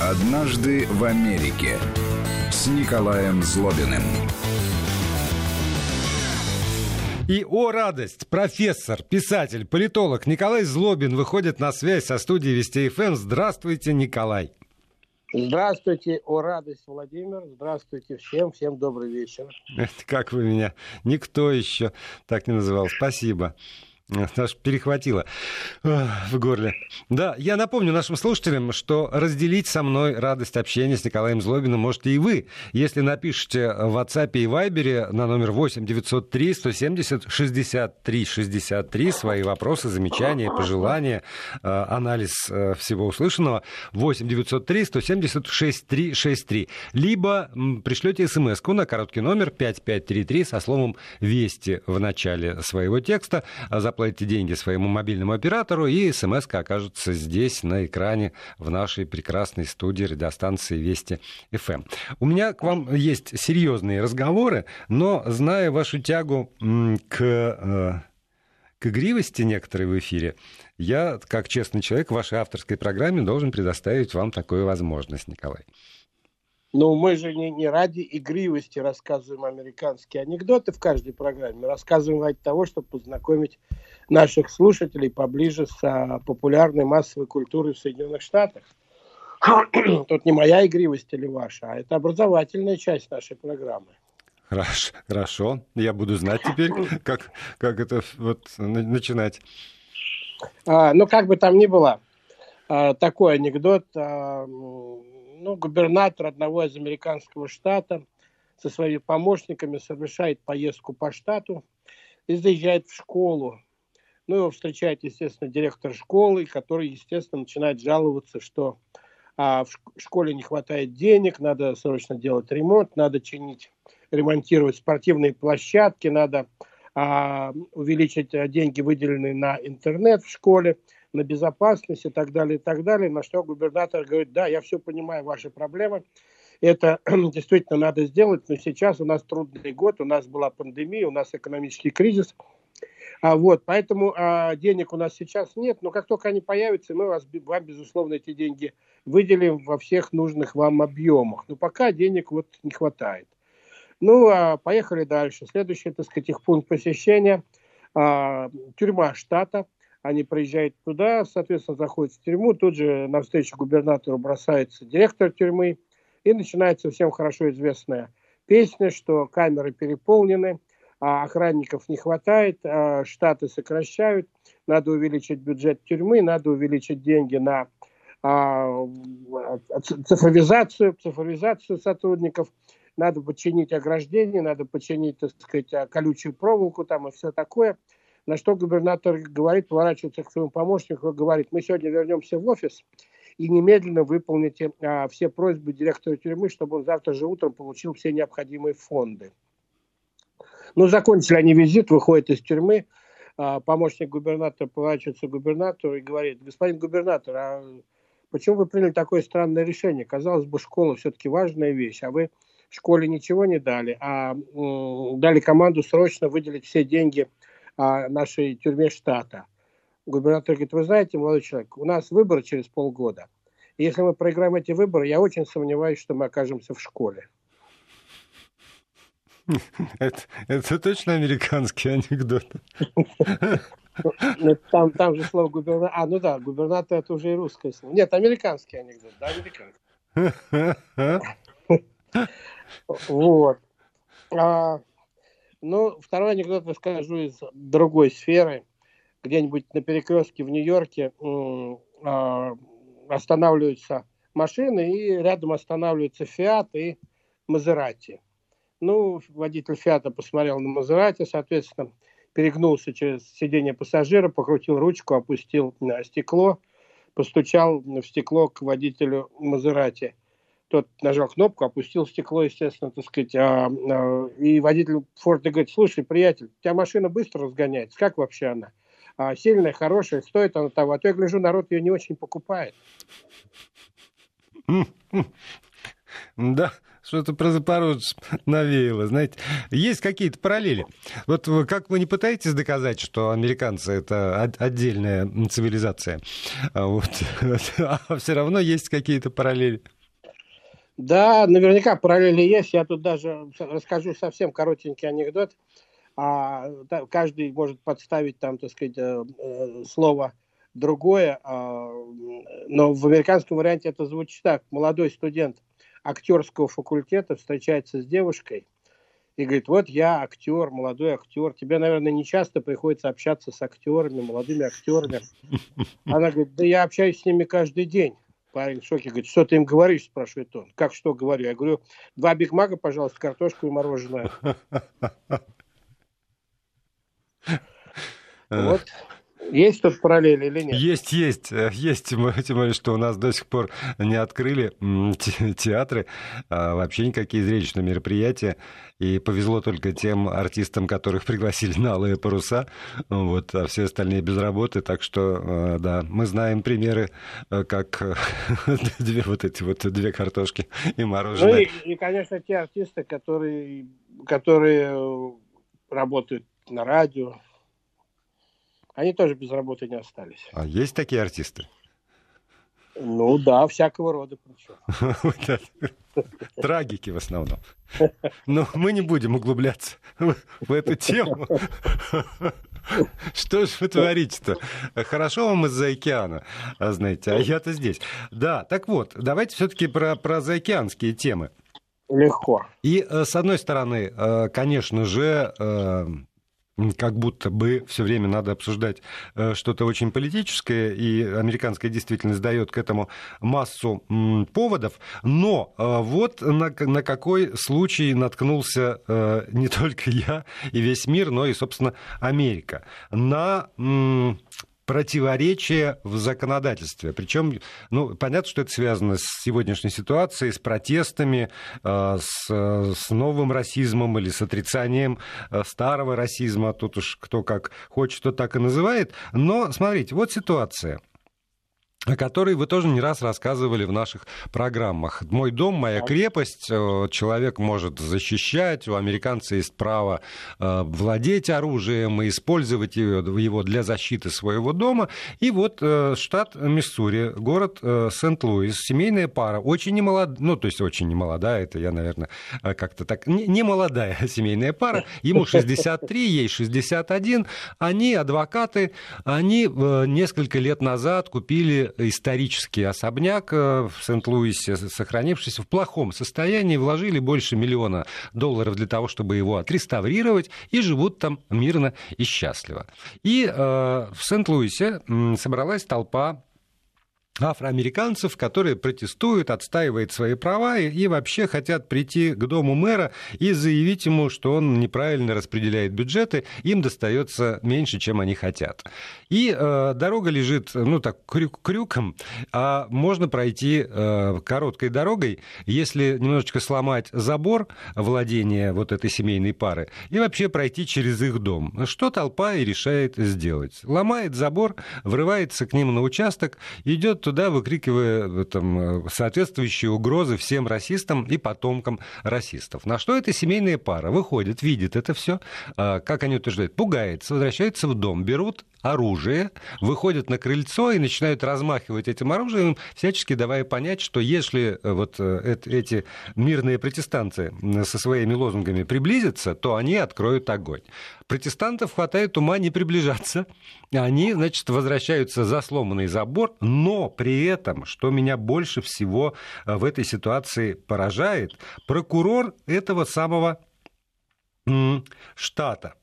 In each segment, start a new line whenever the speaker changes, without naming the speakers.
«Однажды в Америке» с Николаем Злобиным.
И, о радость, профессор, писатель, политолог Николай Злобин выходит на связь со студией Вести ФМ. Здравствуйте, Николай.
Здравствуйте, о радость, Владимир. Здравствуйте всем, всем добрый вечер.
Как вы меня? Никто еще так не называл. Спасибо. Аж перехватило в горле. Да, я напомню нашим слушателям, что разделить со мной радость общения с Николаем Злобиным можете и вы, если напишите в WhatsApp и Viber на номер 8 903 170 63 63 свои вопросы, замечания, пожелания, э, анализ э, всего услышанного 8 903 170 63 63. Либо пришлете смс на короткий номер 5533 со словом «Вести» в начале своего текста. За заплатите деньги своему мобильному оператору, и смс окажется здесь, на экране, в нашей прекрасной студии радиостанции Вести ФМ. У меня к вам есть серьезные разговоры, но зная вашу тягу к э, к игривости некоторой в эфире, я, как честный человек, в вашей авторской программе должен предоставить вам такую возможность, Николай.
Ну, мы же не, не ради игривости рассказываем американские анекдоты в каждой программе. Мы рассказываем ради того, чтобы познакомить наших слушателей поближе с а, популярной массовой культурой в Соединенных Штатах. Тут не моя игривость или ваша, а это образовательная часть нашей программы.
Хорошо, хорошо. Я буду знать теперь, как, как это вот начинать.
А, ну, как бы там ни было, а, такой анекдот. А, ну, губернатор одного из американского штата со своими помощниками совершает поездку по штату и заезжает в школу. Ну, его встречает, естественно, директор школы, который, естественно, начинает жаловаться, что а, в школе не хватает денег, надо срочно делать ремонт, надо чинить, ремонтировать спортивные площадки, надо а, увеличить деньги, выделенные на интернет в школе – на безопасность и так далее, и так далее. На что губернатор говорит, да, я все понимаю, ваши проблемы. Это действительно надо сделать, но сейчас у нас трудный год, у нас была пандемия, у нас экономический кризис. А вот, поэтому а, денег у нас сейчас нет, но как только они появятся, мы вас, вам, безусловно, эти деньги выделим во всех нужных вам объемах. Но пока денег вот не хватает. Ну, а поехали дальше. Следующий, так сказать, их пункт посещения а, тюрьма штата. Они приезжают туда, соответственно, заходят в тюрьму, тут же навстречу губернатору бросается директор тюрьмы, и начинается всем хорошо известная песня, что камеры переполнены, а охранников не хватает, а штаты сокращают, надо увеличить бюджет тюрьмы, надо увеличить деньги на а, цифровизацию, цифровизацию сотрудников, надо починить ограждение, надо починить, так сказать, колючую проволоку там и все такое – на что губернатор говорит, поворачивается к своему помощнику, говорит, мы сегодня вернемся в офис и немедленно выполните а, все просьбы директора тюрьмы, чтобы он завтра же утром получил все необходимые фонды. Ну, закончили они визит, выходят из тюрьмы, а, помощник губернатора поворачивается к губернатору и говорит, господин губернатор, а почему вы приняли такое странное решение? Казалось бы, школа все-таки важная вещь, а вы школе ничего не дали, а дали команду срочно выделить все деньги – а, нашей тюрьме штата. Губернатор говорит, вы знаете, молодой человек, у нас выборы через полгода. И если мы проиграем эти выборы, я очень сомневаюсь, что мы окажемся в школе.
Это, это точно американский анекдот?
Ну, там, там же слово губернатор... А, ну да, губернатор это уже и русское слово. Нет, американский анекдот, да, американский. Вот. Ну, второй анекдот расскажу из другой сферы. Где-нибудь на перекрестке в Нью-Йорке э, останавливаются машины, и рядом останавливаются Фиат и Мазерати. Ну, водитель Фиата посмотрел на Мазерати, соответственно, перегнулся через сиденье пассажира, покрутил ручку, опустил на стекло, постучал в стекло к водителю Мазерати – тот нажал кнопку, опустил стекло, естественно, так сказать, а, а, и водитель Форда говорит, слушай, приятель, у тебя машина быстро разгоняется, как вообще она? А, сильная, хорошая, стоит она того, а то я гляжу, народ ее не очень покупает.
Да, Что-то про Запорожец навеяло, знаете. Есть какие-то параллели. Вот как вы не пытаетесь доказать, что американцы — это отдельная цивилизация, вот, а все равно есть какие-то параллели.
Да, наверняка параллели есть. Я тут даже расскажу совсем коротенький анекдот. А, каждый может подставить там, так сказать, э, э, слово другое, а, но в американском варианте это звучит так. Молодой студент актерского факультета встречается с девушкой и говорит, вот я актер, молодой актер, тебе, наверное, не часто приходится общаться с актерами, молодыми актерами. Она говорит, да я общаюсь с ними каждый день. Парень в шоке говорит, что ты им говоришь, спрашивает он. Как что говорю? Я говорю, два бигмага, пожалуйста, картошку и мороженое. Вот. Есть тут параллели или нет?
Есть, есть, э, есть. Тем более, что у нас до сих пор не открыли театры, а вообще никакие зрелищные мероприятия. И повезло только тем артистам, которых пригласили на алые паруса, вот, а все остальные без работы. Так что, э, да, мы знаем примеры, э, как две вот эти вот две картошки и мороженое. Ну
и, и конечно, те артисты, которые, которые работают на радио, они тоже без работы не остались.
А есть такие артисты?
Ну да, всякого рода причем.
Трагики в основном. Но мы не будем углубляться в эту тему. Что же вы творите-то? Хорошо вам из-за океана, знаете, а я-то здесь. Да, так вот, давайте все-таки про, про заокеанские темы.
Легко.
И, э, с одной стороны, э, конечно же, э, как будто бы все время надо обсуждать э, что-то очень политическое, и американская действительность дает к этому массу поводов. Но э, вот на, на какой случай наткнулся э, не только я и весь мир, но и, собственно, Америка. На противоречия в законодательстве. Причем, ну, понятно, что это связано с сегодняшней ситуацией, с протестами, э, с, с новым расизмом или с отрицанием э, старого расизма. Тут уж кто как хочет, то так и называет. Но, смотрите, вот ситуация о которой вы тоже не раз рассказывали в наших программах. «Мой дом, моя крепость», э, человек может защищать, у американца есть право э, владеть оружием и использовать его для защиты своего дома. И вот э, штат Миссури, город Сент-Луис, семейная пара, очень немолодая, ну, то есть очень немолодая, это я, наверное, как-то так, не молодая семейная пара, ему 63, ей 61, они адвокаты, они несколько лет назад купили исторический особняк э, в Сент-Луисе, сохранившийся в плохом состоянии, вложили больше миллиона долларов для того, чтобы его отреставрировать, и живут там мирно и счастливо. И э, в Сент-Луисе собралась толпа афроамериканцев, которые протестуют, отстаивают свои права и, и вообще хотят прийти к дому мэра и заявить ему, что он неправильно распределяет бюджеты, им достается меньше, чем они хотят. И э, дорога лежит, ну так, крюк, крюком, а можно пройти э, короткой дорогой, если немножечко сломать забор владения вот этой семейной пары и вообще пройти через их дом. Что толпа и решает сделать? Ломает забор, врывается к ним на участок, идет туда, выкрикивая э, там, э, соответствующие угрозы всем расистам и потомкам расистов. На что эта семейная пара выходит, видит это все, а, как они утверждают, пугается, возвращается в дом, берут оружие, выходят на крыльцо и начинают размахивать этим оружием, всячески давая понять, что если э, вот эти мирные протестанты со своими лозунгами приблизятся, то они откроют огонь. Протестантов хватает ума не приближаться. Они, значит, возвращаются за сломанный забор, но при этом, что меня больше всего э, в этой ситуации поражает, прокурор этого самого штата,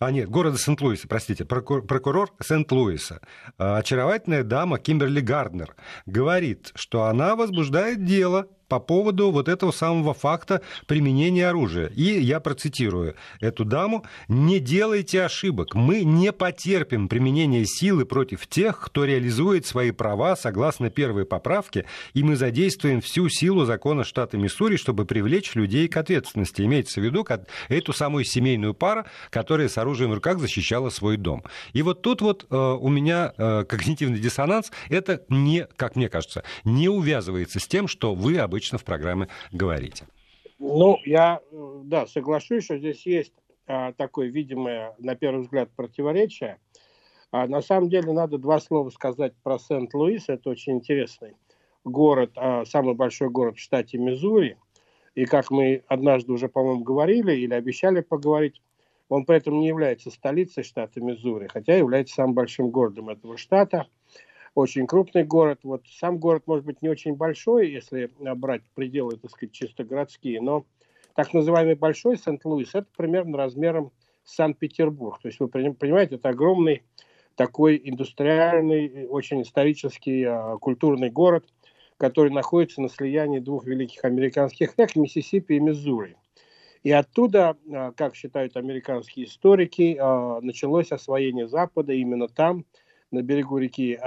а нет, города Сент-Луиса, простите, прокурор, прокурор Сент-Луиса, э, очаровательная дама Кимберли Гарднер, говорит, что она возбуждает дело по поводу вот этого самого факта применения оружия. И я процитирую эту даму. «Не делайте ошибок. Мы не потерпим применение силы против тех, кто реализует свои права согласно первой поправке, и мы задействуем всю силу закона штата Миссури, чтобы привлечь людей к ответственности». Имеется в виду эту самую семейную пару, которая с оружием в руках защищала свой дом. И вот тут вот э, у меня э, когнитивный диссонанс. Это не, как мне кажется, не увязывается с тем, что вы обычно обычно в программе говорите.
Ну, я, э, да, соглашусь, что здесь есть а, такое видимое, на первый взгляд, противоречие. А на самом деле надо два слова сказать про Сент-Луис. Это очень интересный город, а, самый большой город в штате Миссури. И как мы однажды уже, по-моему, говорили или обещали поговорить, он при этом не является столицей штата Миссури, хотя является самым большим городом этого штата. Очень крупный город. Вот сам город, может быть, не очень большой, если брать пределы, так сказать, чисто городские, но так называемый большой Сент-Луис, это примерно размером Санкт-Петербург. То есть вы понимаете, это огромный такой индустриальный, очень исторический, а, культурный город, который находится на слиянии двух великих американских рек, Миссисипи и Миссури. И оттуда, а, как считают американские историки, а, началось освоение Запада. Именно там, на берегу реки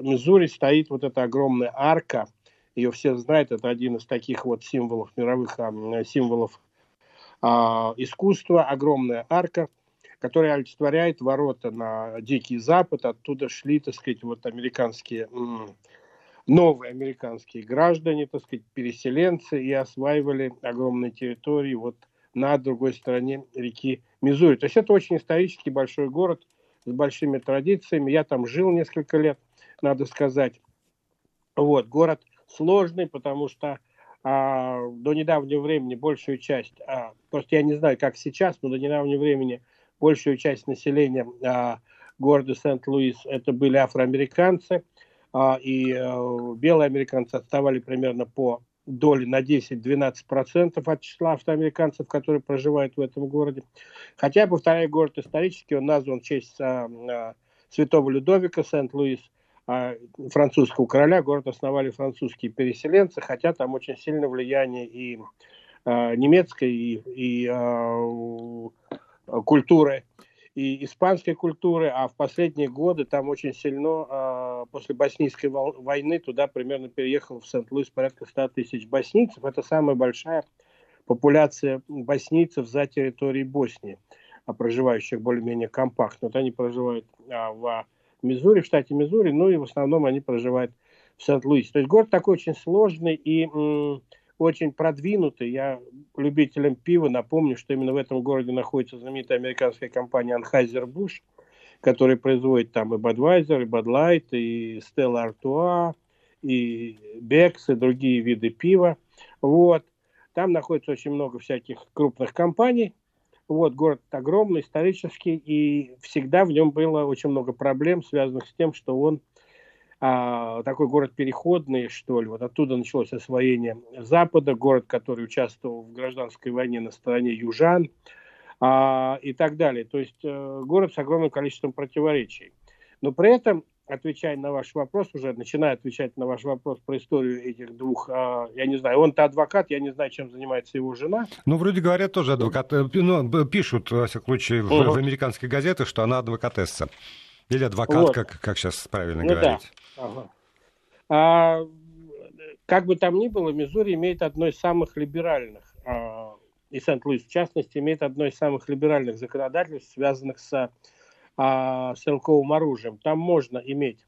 Миссури, стоит вот эта огромная арка. Ее все знают, это один из таких вот символов, мировых символов искусства, огромная арка – который олицетворяет ворота на Дикий Запад. Оттуда шли, так сказать, вот американские, новые американские граждане, так сказать, переселенцы и осваивали огромные территории вот на другой стороне реки Мизури. То есть это очень исторический большой город с большими традициями. Я там жил несколько лет, надо сказать. Вот, город сложный, потому что а, до недавнего времени большую часть, а, просто я не знаю, как сейчас, но до недавнего времени большую часть населения а, города Сент-Луис это были афроамериканцы, а, и а, белые американцы отставали примерно по доле на 10-12% от числа афроамериканцев, которые проживают в этом городе. Хотя, повторяю, город исторический, он назван в честь а, а, святого Людовика Сент-Луис, а, французского короля. Город основали французские переселенцы, хотя там очень сильное влияние и а, немецкой, и, и а, культуры и испанской культуры, а в последние годы там очень сильно, а, после боснийской войны, туда примерно переехало в Сент-Луис порядка 100 тысяч боснийцев. Это самая большая популяция боснийцев за территорией Боснии, а, проживающих более-менее компактно. Вот они проживают а, в Миссури, в штате Миссури, ну и в основном они проживают в Сент-Луисе. То есть город такой очень сложный и очень продвинутый. Я любителям пива напомню, что именно в этом городе находится знаменитая американская компания Anheuser-Busch, которая производит там и Budweiser, и Bud Light, и Stella Artois, и Bex, и другие виды пива. Вот. Там находится очень много всяких крупных компаний. Вот, город огромный, исторический, и всегда в нем было очень много проблем, связанных с тем, что он а, такой город переходный, что ли. Вот оттуда началось освоение Запада, город, который участвовал в гражданской войне на стороне южан а, и так далее. То есть а, город с огромным количеством противоречий. Но при этом, отвечая на ваш вопрос, уже начиная отвечать на ваш вопрос про историю этих двух, а, я не знаю, он-то адвокат, я не знаю, чем занимается его жена.
Ну, вроде говорят, тоже адвокат. Э, ну, пишут, во всяком случае, в, угу. в американских газетах, что она адвокатесса. Или адвокат, вот. как, как сейчас правильно ну, говорить. Да. Ага.
А, как бы там ни было, Миссури имеет одно из самых либеральных, и Сент-Луис в частности, имеет одно из самых либеральных законодательств, связанных с а, стрелковым оружием. Там можно иметь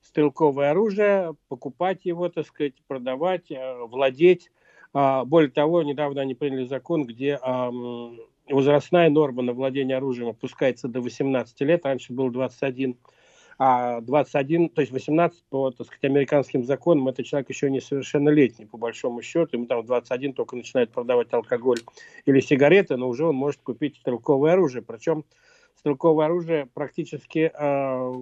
стрелковое оружие, покупать его, так сказать, продавать, а, владеть. А, более того, недавно они приняли закон, где а, возрастная норма на владение оружием опускается до 18 лет, раньше был 21, а 21, то есть 18 по, так сказать, американским законам, это человек еще несовершеннолетний, по большому счету, ему там 21 только начинает продавать алкоголь или сигареты, но уже он может купить стрелковое оружие, причем стрелковое оружие практически, э,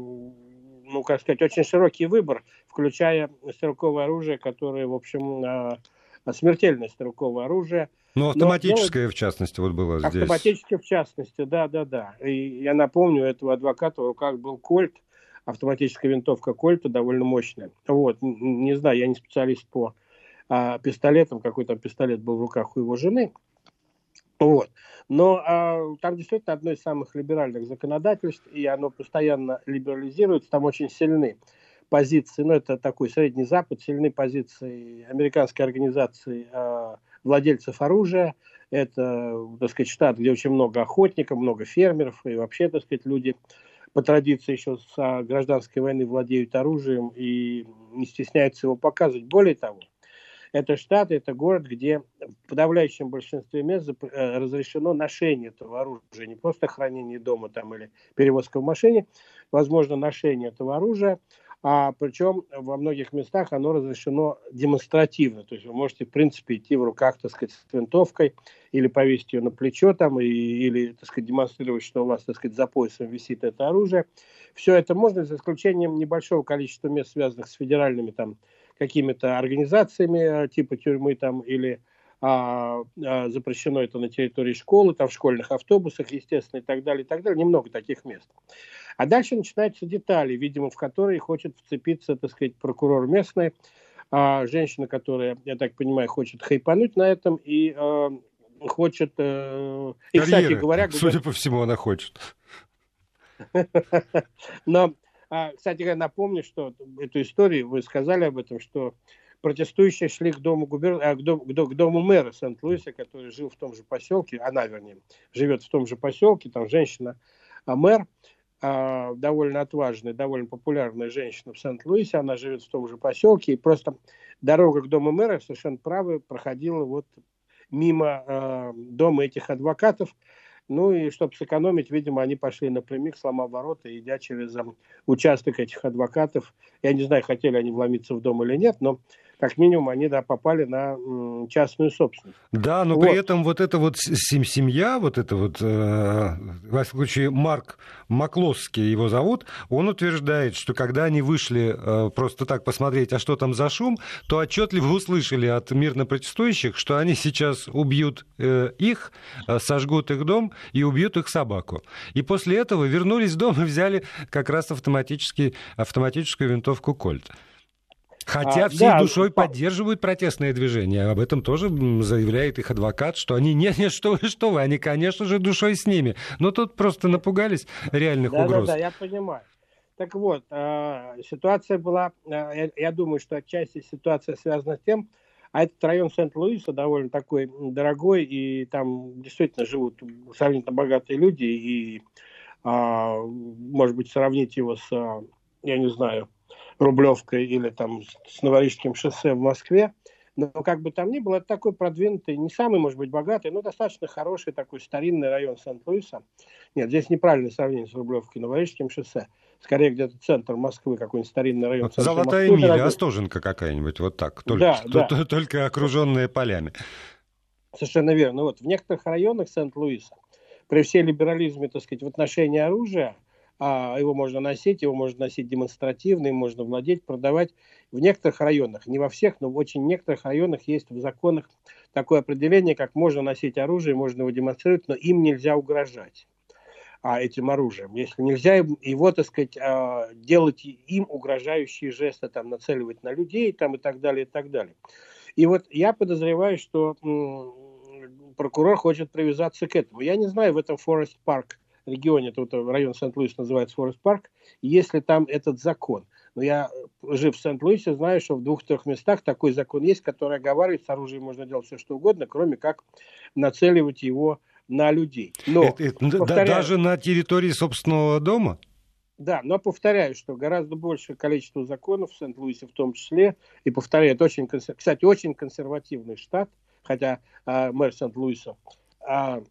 ну, как сказать, очень широкий выбор, включая стрелковое оружие, которое, в общем, э, смертельное стрелковое оружие –
ну, автоматическое, Но, в частности, вот было
здесь. Автоматическое, в частности, да, да, да. И я напомню, у этого адвоката в руках был кольт, автоматическая винтовка кольта довольно мощная. Вот, не знаю, я не специалист по а, пистолетам, какой там пистолет был в руках у его жены. Вот. Но а, там действительно одно из самых либеральных законодательств, и оно постоянно либерализируется, там очень сильны позиции, ну, это такой Средний Запад, сильны позиции американской организации а, владельцев оружия. Это, так сказать, штат, где очень много охотников, много фермеров, и вообще, так сказать, люди по традиции еще с гражданской войны владеют оружием и не стесняются его показывать. Более того, это штат, это город, где в подавляющем большинстве мест э, разрешено ношение этого оружия, не просто хранение дома там или перевозка в машине, возможно ношение этого оружия, а причем во многих местах оно разрешено демонстративно. То есть вы можете, в принципе, идти в руках, так сказать, с винтовкой или повесить ее на плечо там, и, или, так сказать, демонстрировать, что у вас, так сказать, за поясом висит это оружие. Все это можно, за исключением небольшого количества мест, связанных с федеральными там какими-то организациями, э, типа тюрьмы там, или а, а, запрещено это на территории школы, там в школьных автобусах, естественно, и так далее, и так далее. Немного таких мест. А дальше начинаются детали, видимо, в которые хочет вцепиться, так сказать, прокурор местный, а, женщина, которая, я так понимаю, хочет хайпануть на этом и а, хочет... А,
и, кстати говоря... Судя по всему, она хочет.
Но, а, кстати говоря, напомню, что эту историю, вы сказали об этом, что протестующие шли к дому, губер... а, к дому, к дому мэра Сент-Луиса, который жил в том же поселке, она, вернее, живет в том же поселке, там женщина, а мэр, а, довольно отважная, довольно популярная женщина в Сент-Луисе, она живет в том же поселке, и просто дорога к дому мэра, совершенно правы, проходила вот мимо э, дома этих адвокатов, ну и чтобы сэкономить, видимо, они пошли напрямик, сломав ворота, идя через um, участок этих адвокатов. Я не знаю, хотели они вломиться в дом или нет, но как минимум они да, попали на частную собственность.
Да, но вот. при этом вот эта вот семья, вот это вот, э, в случае Марк Маклосский его зовут, он утверждает, что когда они вышли э, просто так посмотреть, а что там за шум, то отчетливо услышали от мирно протестующих, что они сейчас убьют э, их, э, сожгут их дом и убьют их собаку. И после этого вернулись в дом и взяли как раз автоматически, автоматическую винтовку Кольт. Хотя а, всей да, душой да. поддерживают протестные движения. Об этом тоже заявляет их адвокат, что они не, не что вы, что вы, они, конечно же, душой с ними. Но тут просто напугались реальных
да,
угроз.
Да, да, я понимаю. Так вот, э, ситуация была, э, я, я думаю, что отчасти ситуация связана с тем, а этот район Сент-Луиса довольно такой дорогой, и там действительно живут сравнительно богатые люди, и, э, может быть, сравнить его с, я не знаю, Рублевкой или там с Новорижским шоссе в Москве. Но как бы там ни было, это такой продвинутый, не самый, может быть, богатый, но достаточно хороший такой старинный район Сент-Луиса. Нет, здесь неправильное сравнение с Рублевкой и Новорижским шоссе. Скорее где-то центр Москвы, какой-нибудь старинный район.
Золотая Москвы, миля, Остоженка какая-нибудь, вот так, только, да, да. только окруженная полями.
Совершенно верно. Вот в некоторых районах Сент-Луиса, при всей либерализме, так сказать, в отношении оружия, а его можно носить, его можно носить демонстративно, им можно владеть, продавать. В некоторых районах, не во всех, но в очень некоторых районах есть в законах такое определение, как можно носить оружие, можно его демонстрировать, но им нельзя угрожать а, этим оружием. Если нельзя его, так сказать, а, делать им угрожающие жесты, там, нацеливать на людей там, и так далее, и так далее. И вот я подозреваю, что прокурор хочет привязаться к этому. Я не знаю, в этом Forest Park регионе, это вот район Сент-Луис называется Forest Park, если там этот закон. Но я, жив в Сент-Луисе, знаю, что в двух-трех местах такой закон есть, который оговаривает, с оружием можно делать все, что угодно, кроме как нацеливать его на людей.
Но, это, это, повторяю, даже на территории собственного дома?
Да, но повторяю, что гораздо большее количество законов в Сент-Луисе в том числе, и повторяю, это очень, кстати, очень консервативный штат, хотя э, мэр Сент-Луиса э,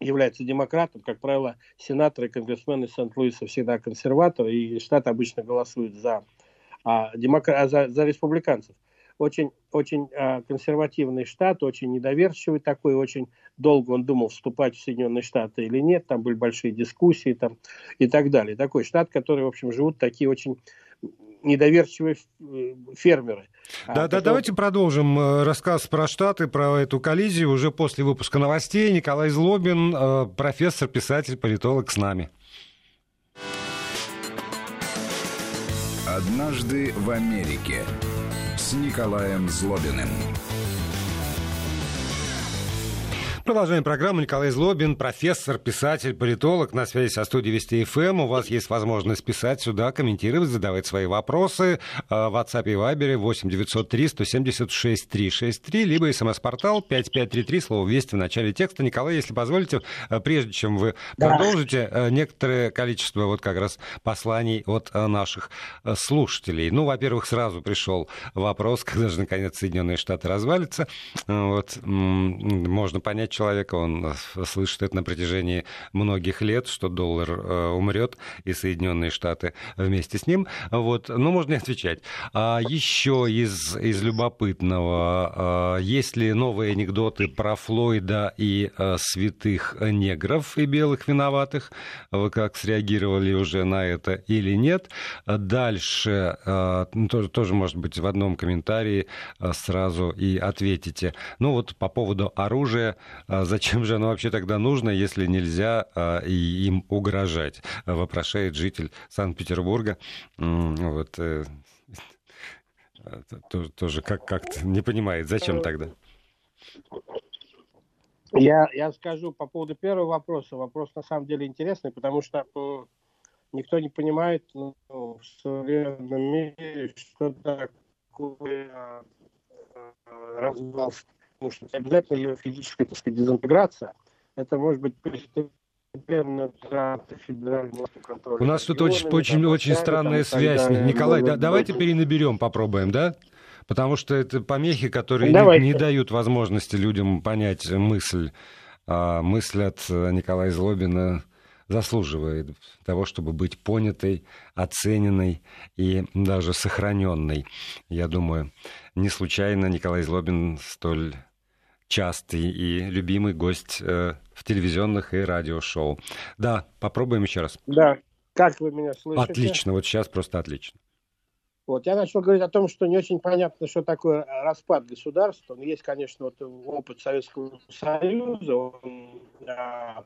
является демократом, как правило, сенаторы и конгрессмены Сент-Луиса всегда консерваторы, и штат обычно голосует за, а, демокра... за, за республиканцев. Очень, очень а, консервативный штат, очень недоверчивый такой, очень долго он думал, вступать в Соединенные Штаты или нет, там были большие дискуссии там, и так далее. Такой штат, который, в общем, живут такие очень недоверчивые э, фермеры.
Да, а, да, давайте продолжим э, рассказ про Штаты, про эту коллизию уже после выпуска новостей. Николай Злобин, э, профессор, писатель, политолог с нами.
Однажды в Америке с Николаем Злобиным.
Продолжаем программу. Николай Злобин, профессор, писатель, политолог на связи со студией Вести ФМ. У вас есть возможность писать сюда, комментировать, задавать свои вопросы а, в WhatsApp и Viber 8 903 176 363, либо смс-портал 5533, слово «Вести» в начале текста. Николай, если позволите, а, прежде чем вы да. продолжите, а, некоторое количество вот как раз посланий от наших слушателей. Ну, во-первых, сразу пришел вопрос, когда же, наконец, Соединенные Штаты развалятся. Вот, можно понять, понять человека, он э, слышит это на протяжении многих лет, что доллар э, умрет, и Соединенные Штаты вместе с ним. Вот, ну, можно не отвечать. А еще из, из любопытного, а, есть ли новые анекдоты про Флойда и святых негров и белых виноватых? Вы как среагировали уже на это или нет? Дальше, ну, тоже, тоже, может быть, в одном комментарии сразу и ответите. Ну, вот по поводу оружия зачем же оно вообще тогда нужно, если нельзя а, им угрожать? Вопрошает житель Санкт-Петербурга. Вот, э, тоже как- как-то не понимает, зачем тогда?
Я, я скажу по поводу первого вопроса. Вопрос на самом деле интересный, потому что никто не понимает ну, в современном мире, что такое э, развал потому что обязательно ее физическая так сказать, дезинтеграция. Это может быть
У нас тут очень, очень, очень странная связь. Николай, да, давайте перенаберем, попробуем, да? Потому что это помехи, которые не, не дают возможности людям понять мысль. А мысль от Николая Злобина заслуживает того, чтобы быть понятой, оцененной и даже сохраненной. Я думаю, не случайно Николай Злобин столь частый и любимый гость э, в телевизионных и радиошоу. Да, попробуем еще раз.
Да, как вы меня слышите?
Отлично, вот сейчас просто отлично.
Вот, я начал говорить о том, что не очень понятно, что такое распад государства. Но есть, конечно, вот опыт Советского Союза, он а,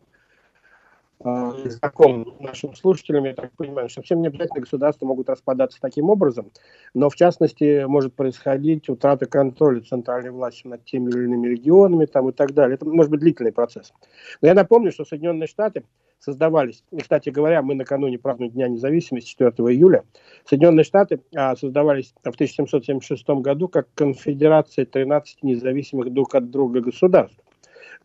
знаком нашим слушателям, я так понимаю, что совсем не обязательно государства могут распадаться таким образом, но в частности может происходить утрата контроля центральной власти над теми или иными регионами там, и так далее. Это может быть длительный процесс. Но я напомню, что Соединенные Штаты создавались, и, кстати говоря, мы накануне празднуем Дня независимости 4 июля, Соединенные Штаты а, создавались в 1776 году как конфедерация 13 независимых друг от друга государств,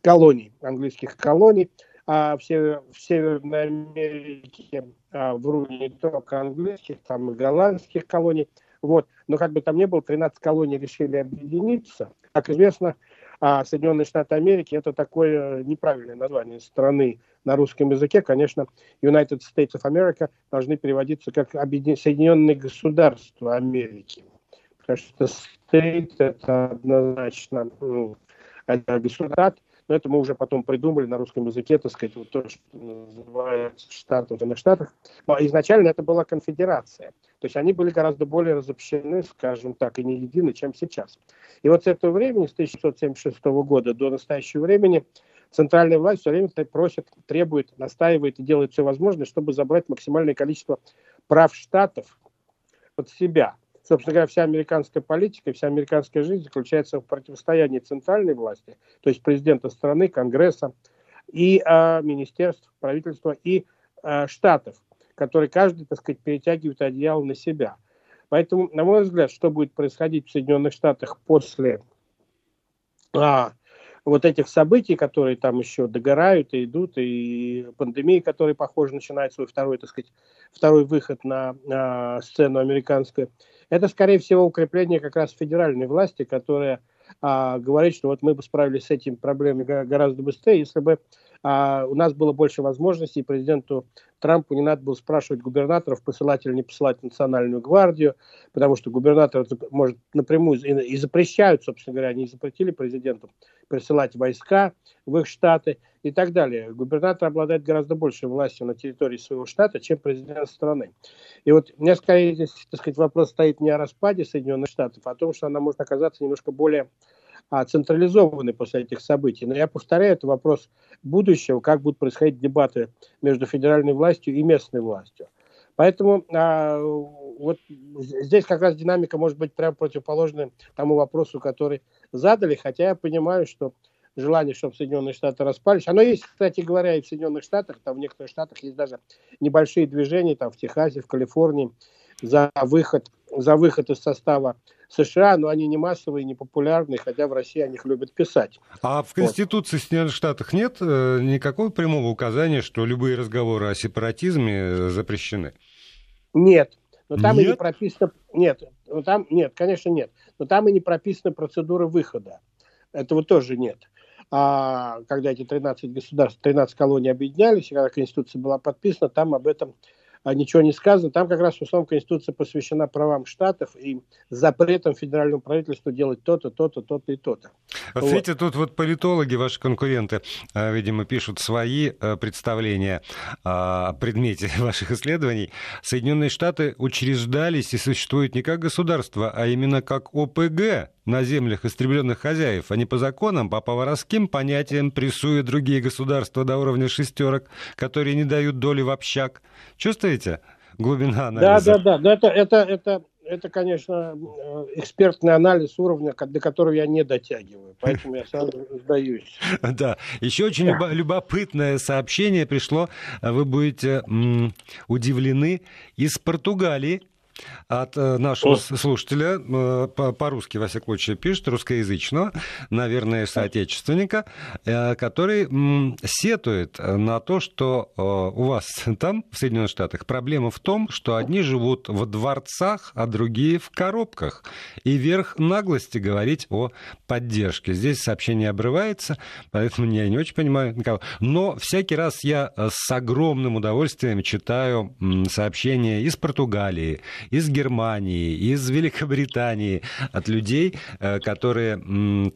колоний, английских колоний – а в, Север, в Северной Америке а, вру не только английских, там и голландских колоний. Вот. Но как бы там ни было, 13 колоний решили объединиться. Как известно, а Соединенные Штаты Америки это такое неправильное название страны на русском языке. Конечно, United States of America должны переводиться как Соединенные Государства Америки. Потому что state это однозначно ну, это государство, но это мы уже потом придумали на русском языке, так сказать, вот то, что называется штаты в Штатах. Но изначально это была конфедерация. То есть они были гораздо более разобщены, скажем так, и не едины, чем сейчас. И вот с этого времени, с 1676 года до настоящего времени, центральная власть все время просит, требует, настаивает и делает все возможное, чтобы забрать максимальное количество прав штатов под себя – собственно говоря, вся американская политика, вся американская жизнь заключается в противостоянии центральной власти, то есть президента страны, Конгресса и а, министерств, правительства и а, штатов, которые каждый, так сказать, перетягивает одеяло на себя. Поэтому, на мой взгляд, что будет происходить в Соединенных Штатах после а, вот этих событий, которые там еще догорают и идут, и пандемии, которая, похоже, начинает свой второй, так сказать, второй выход на, на сцену американскую, это, скорее всего, укрепление как раз федеральной власти, которая а, говорит, что вот мы бы справились с этими проблемами гораздо быстрее, если бы а, у нас было больше возможностей, президенту Трампу не надо было спрашивать губернаторов, посылать или не посылать национальную гвардию, потому что губернатор может напрямую и, и запрещают, собственно говоря, они запретили президенту присылать войска в их штаты и так далее. Губернатор обладает гораздо большей властью на территории своего штата, чем президент страны. И вот у меня скорее здесь, так сказать, вопрос стоит не о распаде Соединенных Штатов, а о том, что она может оказаться немножко более а, централизованы после этих событий. Но я повторяю, это вопрос будущего, как будут происходить дебаты между федеральной властью и местной властью. Поэтому а, вот здесь как раз динамика может быть прямо противоположной тому вопросу, который задали, хотя я понимаю, что желание, чтобы Соединенные Штаты распались. Оно есть, кстати говоря, и в Соединенных Штатах, там в некоторых штатах есть даже небольшие движения, там в Техасе, в Калифорнии, за выход, за выход из состава США, но они не массовые, не популярные, хотя в России о них любят писать.
А в Конституции вот. Соединенных Штатов нет э, никакого прямого указания, что любые разговоры о сепаратизме э, запрещены?
Нет. Но там нет? и не прописано... Нет, ну, там... нет, конечно, нет. Но там и не прописана процедура выхода. Этого тоже нет. А когда эти 13 государств, 13 колоний объединялись, и когда Конституция была подписана, там об этом ничего не сказано. Там как раз в основном Конституция посвящена правам штатов и запретам федеральному правительству делать то-то, то-то, то-то и то-то.
Вот. Видите, тут вот политологи, ваши конкуренты, а, видимо, пишут свои а, представления о предмете ваших исследований. Соединенные Штаты учреждались и существуют не как государство, а именно как ОПГ, на землях истребленных хозяев, а не по законам, а по воровским понятиям, прессуя другие государства до уровня шестерок, которые не дают доли в общак. Чувствуете глубина
анализа? Да, да, да. Это, это, это, это, конечно, экспертный анализ уровня, до которого я не дотягиваю, поэтому я сразу сдаюсь.
Да, еще очень любопытное сообщение пришло, вы будете удивлены, из Португалии от э, нашего О. слушателя, э, по-русски, во всяком случае, пишет, русскоязычного, наверное, соотечественника, э, который сетует на то, что у вас там, в Соединенных Штатах, проблема в том, что одни живут в дворцах, а другие в коробках. И верх наглости говорить о поддержке. Здесь сообщение обрывается, поэтому я не очень понимаю, никого. Но всякий раз я с огромным удовольствием читаю сообщения из Португалии, из Германии, из Великобритании, от людей, э, которые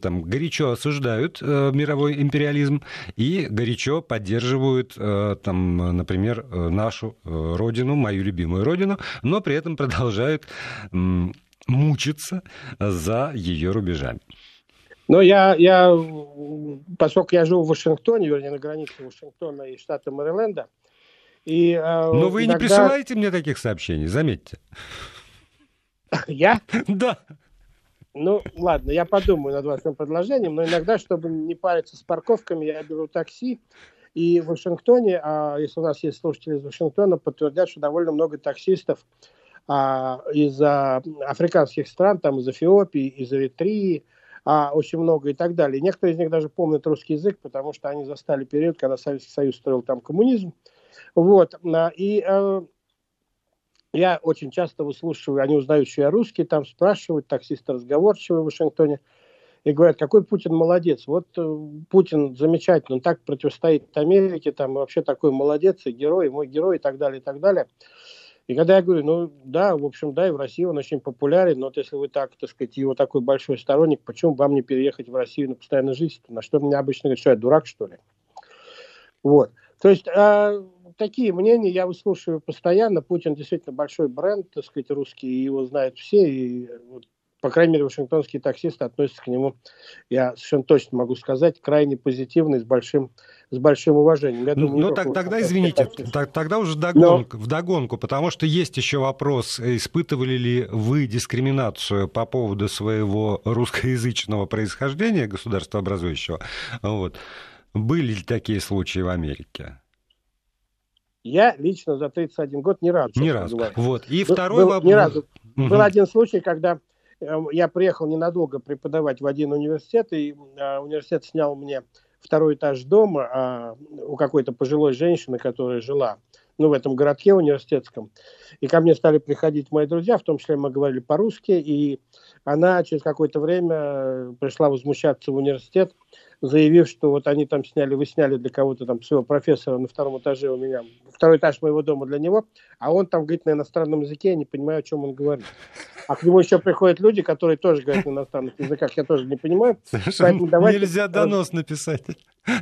там горячо осуждают э, мировой империализм и горячо поддерживают э, там, например, нашу родину, мою любимую родину, но при этом продолжают мучиться за ее рубежами.
Но я, я, поскольку я живу в Вашингтоне, вернее, на границе Вашингтона и штата Мэриленда,
и, э, Но вы иногда... не присылаете мне таких сообщений, заметьте.
Я?
Да.
Ну, ладно, я подумаю над вашим предложением, но иногда, чтобы не париться с парковками, я беру такси. И в Вашингтоне, а если у нас есть слушатели из Вашингтона, подтвердят, что довольно много таксистов а, из а, африканских стран, там из Эфиопии, из Эритрии, а, очень много и так далее. Некоторые из них даже помнят русский язык, потому что они застали период, когда Советский Союз строил там коммунизм. Вот. А, и э, я очень часто выслушиваю, они узнают, что я русский, там спрашивают, таксисты разговорчивые в Вашингтоне, и говорят, какой Путин молодец. Вот э, Путин замечательный, он так противостоит Америке, там вообще такой молодец, и герой, и мой герой, и так далее, и так далее. И когда я говорю, ну да, в общем, да, и в России он очень популярен, но вот если вы так, так сказать, его такой большой сторонник, почему вам не переехать в Россию на постоянную жизнь? На что мне обычно говорят, что я дурак, что ли? Вот. То есть э, такие мнения я выслушиваю постоянно. Путин действительно большой бренд, так сказать, русский, его знают все. И, вот, по крайней мере, вашингтонские таксисты относятся к нему, я совершенно точно могу сказать, крайне позитивно и с большим, с большим уважением. Я
думаю, ну, так, тогда, извините, так, тогда уже вдогонку, Но... вдогонку, потому что есть еще вопрос, испытывали ли вы дискриминацию по поводу своего русскоязычного происхождения, государства образующего? Вот. Были ли такие случаи в Америке?
Я лично за 31 год ни разу.
Ни разу. Вот. И был, второй
вопрос. Ни разу. Угу. Был один случай, когда э, я приехал ненадолго преподавать в один университет, и а, университет снял мне второй этаж дома а, у какой-то пожилой женщины, которая жила ну, в этом городке университетском. И ко мне стали приходить мои друзья, в том числе мы говорили по-русски, и она через какое-то время пришла возмущаться в университет, заявив, что вот они там сняли, вы сняли для кого-то там своего профессора на втором этаже у меня, второй этаж моего дома для него, а он там говорит на иностранном языке, я не понимаю, о чем он говорит. А к нему еще приходят люди, которые тоже говорят на иностранных языках, я тоже не понимаю.
Поэтому давайте, Нельзя донос написать.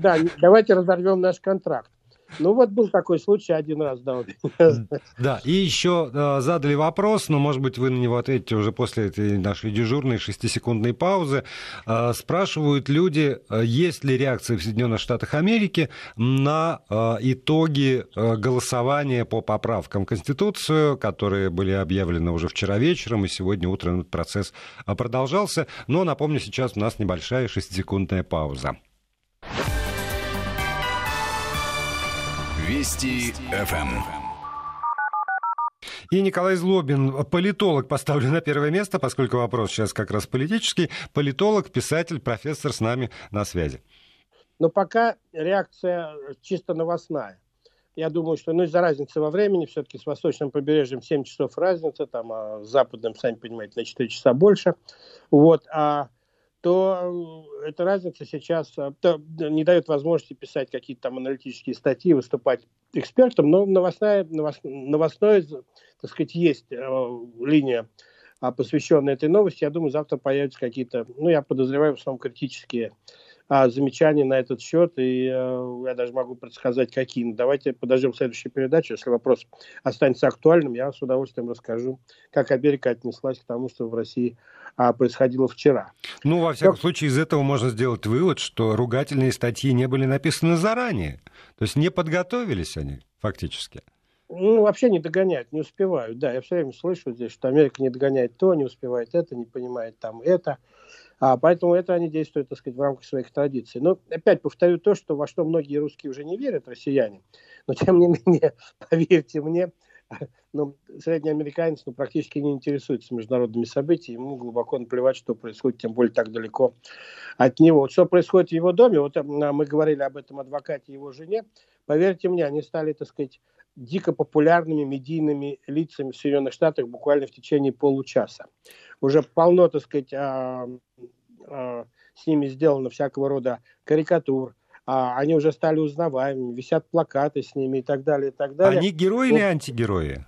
Да, давайте разорвем наш контракт. Ну вот был такой случай один раз, да.
Да, и еще э, задали вопрос, но, может быть, вы на него ответите уже после этой нашей дежурной шестисекундной паузы. Э, спрашивают люди, э, есть ли реакция в Соединенных Штатах Америки на э, итоги э, голосования по поправкам Конституцию, которые были объявлены уже вчера вечером, и сегодня утром этот процесс э, продолжался. Но, напомню, сейчас у нас небольшая шестисекундная пауза.
Вести ФМ.
И Николай Злобин, политолог, поставлю на первое место, поскольку вопрос сейчас как раз политический. Политолог, писатель, профессор с нами на связи.
Но пока реакция чисто новостная. Я думаю, что ну, из-за разницы во времени, все-таки с восточным побережьем 7 часов разница, там, а с западным, сами понимаете, на 4 часа больше. Вот, а то эта разница сейчас а, не дает возможности писать какие-то там аналитические статьи, выступать экспертом, но новостная, новост, новостной, так сказать, есть э, линия, а, посвященная этой новости. Я думаю, завтра появятся какие-то, ну, я подозреваю, в основном критические а, замечания на этот счет, и э, я даже могу предсказать, какие. Но давайте подождем следующую передачу. Если вопрос останется актуальным, я с удовольствием расскажу, как Америка отнеслась к тому, что в России а, происходило вчера.
Ну, во всяком Но... случае, из этого можно сделать вывод, что ругательные статьи не были написаны заранее. То есть не подготовились они фактически.
Ну, вообще не догоняют, не успевают. Да, я все время слышу здесь, что Америка не догоняет то, не успевает это, не понимает там это. А, поэтому это они действуют, так сказать, в рамках своих традиций. Но опять повторю то, что во что многие русские уже не верят, россияне. Но тем не менее, поверьте мне, ну, средний американец ну, практически не интересуется международными событиями, ему глубоко наплевать, что происходит, тем более так далеко от него. Вот что происходит в его доме, вот а, мы говорили об этом адвокате и его жене, поверьте мне, они стали, так сказать, дико популярными медийными лицами в Соединенных Штатах буквально в течение получаса. Уже полно, так сказать, а, а, с ними сделано всякого рода карикатур, а, они уже стали узнаваемыми, висят плакаты с ними и так далее, и так далее.
Они герои вот. или антигерои?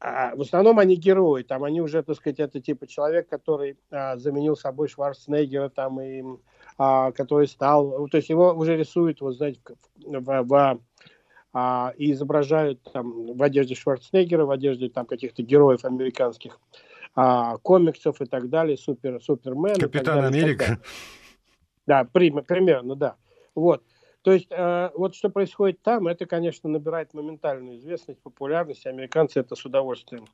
А, в основном они герои, там они уже, так сказать, это типа человек, который а, заменил собой Шварценеггера, там и а, который стал, то есть его уже рисуют, вот знаете, в, в, в а, и изображают там в одежде Шварценеггера, в одежде там каких-то героев американских а, комиксов и так далее, супер, Супермен.
Капитан далее, Америка.
Да, при, примерно, да. Вот. То есть, э, вот что происходит там, это, конечно, набирает моментальную известность, популярность. Американцы это с удовольствием,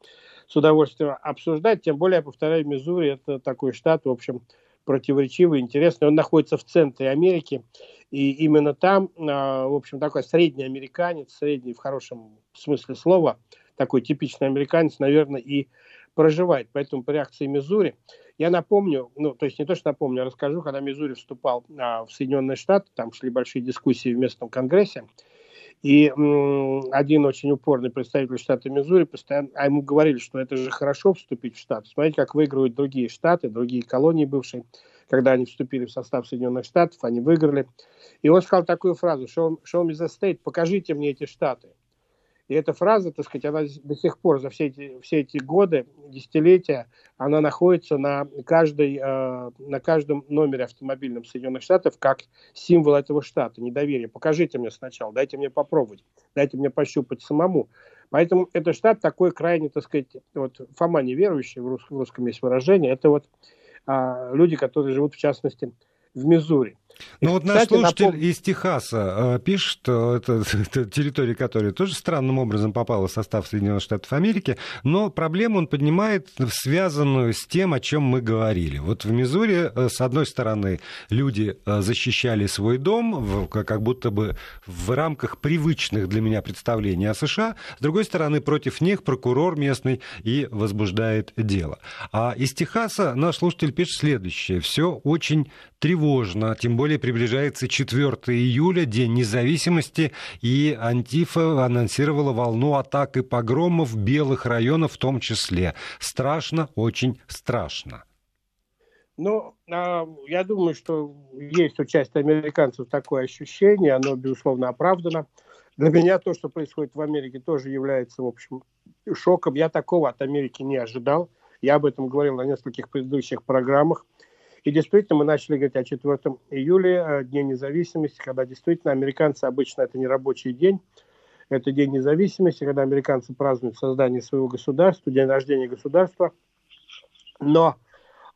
с удовольствием обсуждать. Тем более, я повторяю, Миссури это такой штат, в общем, противоречивый, интересный. Он находится в центре Америки. И именно там, э, в общем, такой средний американец, средний в хорошем смысле слова, такой типичный американец, наверное, и проживает. Поэтому по реакции Мизури, я напомню, ну, то есть не то, что напомню, а расскажу, когда Мизури вступал а, в Соединенные Штаты, там шли большие дискуссии в местном конгрессе, и м, один очень упорный представитель штата Мизури постоянно, а ему говорили, что это же хорошо вступить в штат. Смотрите, как выигрывают другие штаты, другие колонии бывшие, когда они вступили в состав Соединенных Штатов, они выиграли. И он сказал такую фразу, show, show me the state, покажите мне эти штаты. И эта фраза, так сказать, она до сих пор за все эти, все эти годы, десятилетия, она находится на, каждой, э, на каждом номере автомобильном Соединенных Штатов как символ этого штата, недоверие. Покажите мне сначала, дайте мне попробовать, дайте мне пощупать самому. Поэтому этот штат такой крайне, так сказать, вот Фома неверующий, в русском, в русском есть выражение, это вот э, люди, которые живут, в частности, в Миссури.
Ну вот наш слушатель напом... из Техаса э, пишет, что это, это территория, которая тоже странным образом попала в состав Соединенных Штатов Америки, но проблему он поднимает, связанную с тем, о чем мы говорили. Вот в Мизури, э, с одной стороны, люди э, защищали свой дом, как будто бы в рамках привычных для меня представлений о США, с другой стороны, против них прокурор местный и возбуждает дело. А из Техаса наш слушатель пишет следующее. Все очень тревожно, тем более приближается 4 июля, День независимости, и Антифа анонсировала волну атак и погромов белых районов в том числе. Страшно, очень страшно.
Ну, а, я думаю, что есть у части американцев такое ощущение, оно, безусловно, оправдано. Для меня то, что происходит в Америке, тоже является, в общем, шоком. Я такого от Америки не ожидал. Я об этом говорил на нескольких предыдущих программах. И действительно мы начали говорить о 4 июля, Дне независимости, когда действительно американцы обычно это не рабочий день, это День независимости, когда американцы празднуют создание своего государства, день рождения государства. Но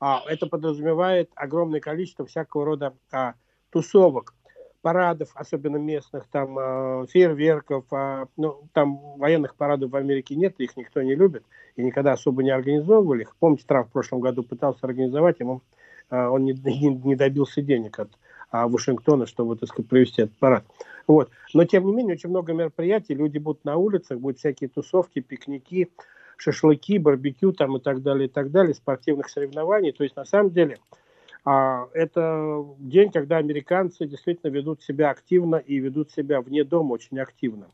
а, это подразумевает огромное количество всякого рода а, тусовок, парадов, особенно местных, там э, фейерверков, э, ну, там военных парадов в Америке нет, их никто не любит и никогда особо не организовывали. Помните, Трамп в прошлом году пытался организовать, ему он не, не, не добился денег от а, Вашингтона, чтобы, так сказать, провести этот парад. Вот. Но, тем не менее, очень много мероприятий, люди будут на улицах, будут всякие тусовки, пикники, шашлыки, барбекю там и так далее, и так далее, спортивных соревнований. То есть, на самом деле, а, это день, когда американцы действительно ведут себя активно и ведут себя вне дома очень активно.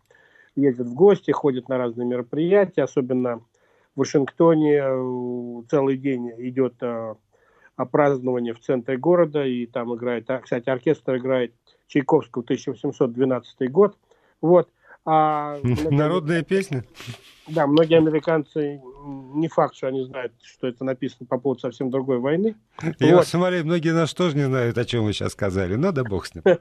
Ездят в гости, ходят на разные мероприятия, особенно в Вашингтоне э, целый день идет э, празднование в центре города, и там играет, а, кстати, оркестр играет Чайковского 1812 год. Вот.
А, Народная песня?
Да, многие американцы, не факт, что они знают, что это написано по поводу совсем другой войны.
Я вот. смотрю, многие нас тоже не знают, о чем вы сейчас сказали, но да бог с ним.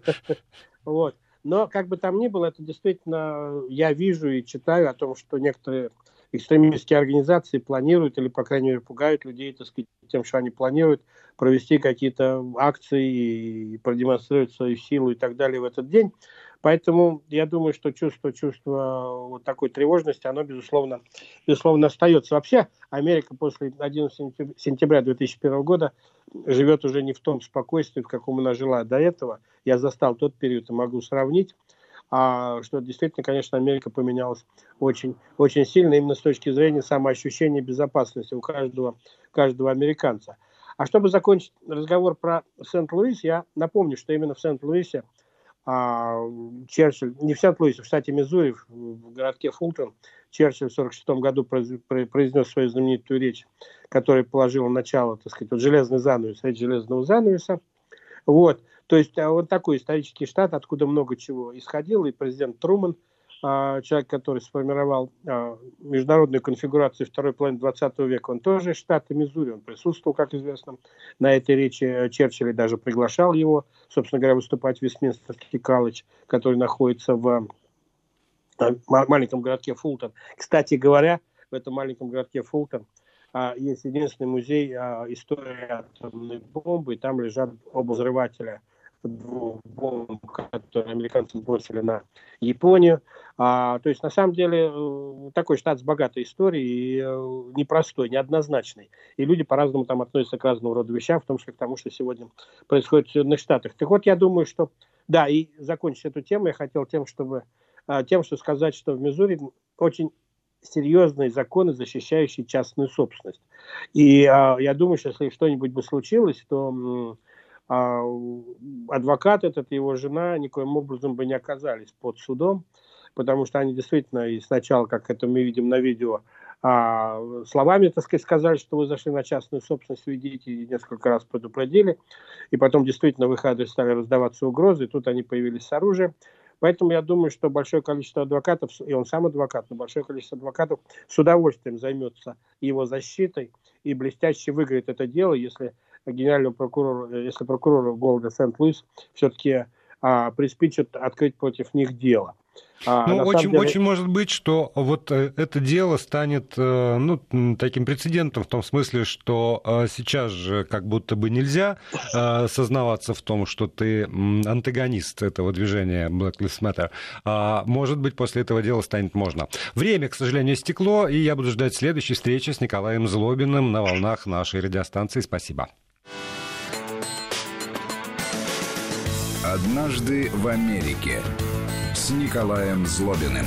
Вот. Но, как бы там ни было, это действительно, я вижу и читаю о том, что некоторые экстремистские организации планируют или, по крайней мере, пугают людей так сказать, тем, что они планируют провести какие-то акции и продемонстрировать свою силу и так далее в этот день. Поэтому я думаю, что чувство, чувство вот такой тревожности, оно, безусловно, безусловно остается. Вообще, Америка после 11 сентября 2001 года живет уже не в том спокойствии, в каком она жила до этого. Я застал тот период и могу сравнить а что действительно, конечно, Америка поменялась очень, очень сильно именно с точки зрения самоощущения безопасности у каждого, каждого американца. А чтобы закончить разговор про Сент-Луис, я напомню, что именно в Сент-Луисе а, Черчилль, не в Сент-Луисе, в штате Миссури, в, городке Фултон, Черчилль в 1946 году произнес свою знаменитую речь, которая положила начало, так сказать, вот железный занавес, железного занавеса. Вот. То есть а, вот такой исторический штат, откуда много чего исходило, и президент Труман, а, человек, который сформировал а, международную конфигурацию второй половины 20 века, он тоже из штата Миссури, он присутствовал, как известно, на этой речи Черчилля, даже приглашал его, собственно говоря, выступать в Вестминстерский колледж, который находится в маленьком городке Фултон. Кстати говоря, в этом маленьком городке Фултон есть единственный музей истории атомной бомбы, и там лежат оба взрывателя – двух бомб, которые американцы бросили на Японию. А, то есть, на самом деле, э, такой штат с богатой историей и э, непростой, неоднозначный. И люди по-разному там относятся к разного рода вещам, в том числе к тому, что сегодня происходит в Соединенных Штатах. Так вот, я думаю, что... Да, и закончить эту тему я хотел тем, чтобы а, тем, что сказать, что в Миссури очень серьезные законы, защищающие частную собственность. И а, я думаю, что если что-нибудь бы случилось, то а адвокат этот и его жена никоим образом бы не оказались под судом, потому что они действительно и сначала, как это мы видим на видео, а, словами, так сказать, сказали, что вы зашли на частную собственность, уйдите, и несколько раз предупредили, и потом действительно в их адрес стали раздаваться угрозы, и тут они появились с оружием. Поэтому я думаю, что большое количество адвокатов, и он сам адвокат, но большое количество адвокатов с удовольствием займется его защитой и блестяще выиграет это дело, если генерального прокурора, э, если прокурор города Сент-Луис все-таки а, приспичат открыть против них дело.
А, ну, очень, деле... очень может быть, что вот э, это дело станет э, ну, таким прецедентом в том смысле, что сейчас же как будто бы нельзя сознаваться в том, что ты антагонист этого движения Black Lives Matter. А может быть, после этого дела станет можно. Время, к сожалению, стекло, и я буду ждать следующей встречи с Николаем Злобиным на волнах нашей радиостанции. Спасибо.
«Однажды в Америке» с Николаем Злобиным.